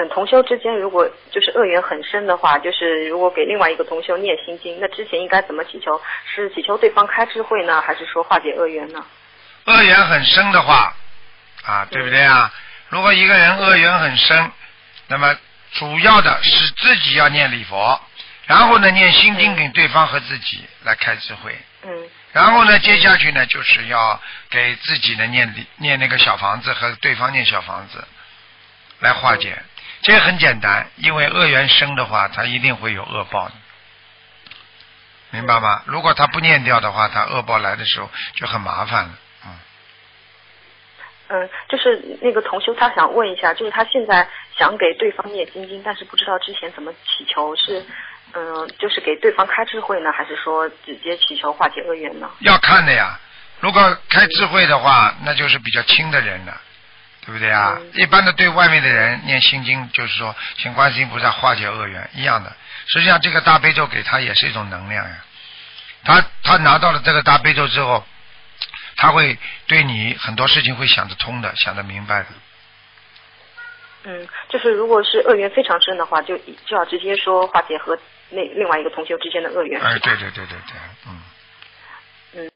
嗯，同修之间如果就是恶缘很深的话，就是如果给另外一个同修念心经，那之前应该怎么祈求？是祈求对方开智慧呢，还是说化解恶缘呢？恶缘很深的话，啊，对不对啊？如果一个人恶缘很深，那么主要的是自己要念礼佛，然后呢念心经给对方和自己来开智慧。嗯然后呢，接下去呢，就是要给自己呢念礼念那个小房子和对方念小房子，来化解。这个很简单，因为恶缘生的话，他一定会有恶报的，明白吗？如果他不念掉的话，他恶报来的时候就很麻烦了。嗯，嗯，就是那个同修他想问一下，就是他现在想给对方念心经，但是不知道之前怎么祈求，是嗯，就是给对方开智慧呢，还是说直接祈求化解恶缘呢？要看的呀。如果开智慧的话，那就是比较轻的人了，对不对啊？嗯一般的对外面的人念心经，就是说请观世音菩萨化解恶缘一样的。实际上，这个大悲咒给他也是一种能量呀。他他拿到了这个大悲咒之后，他会对你很多事情会想得通的，想得明白的。嗯，就是如果是恶缘非常深的话，就就要直接说化解和那另外一个同学之间的恶缘。哎，对对对对对，嗯。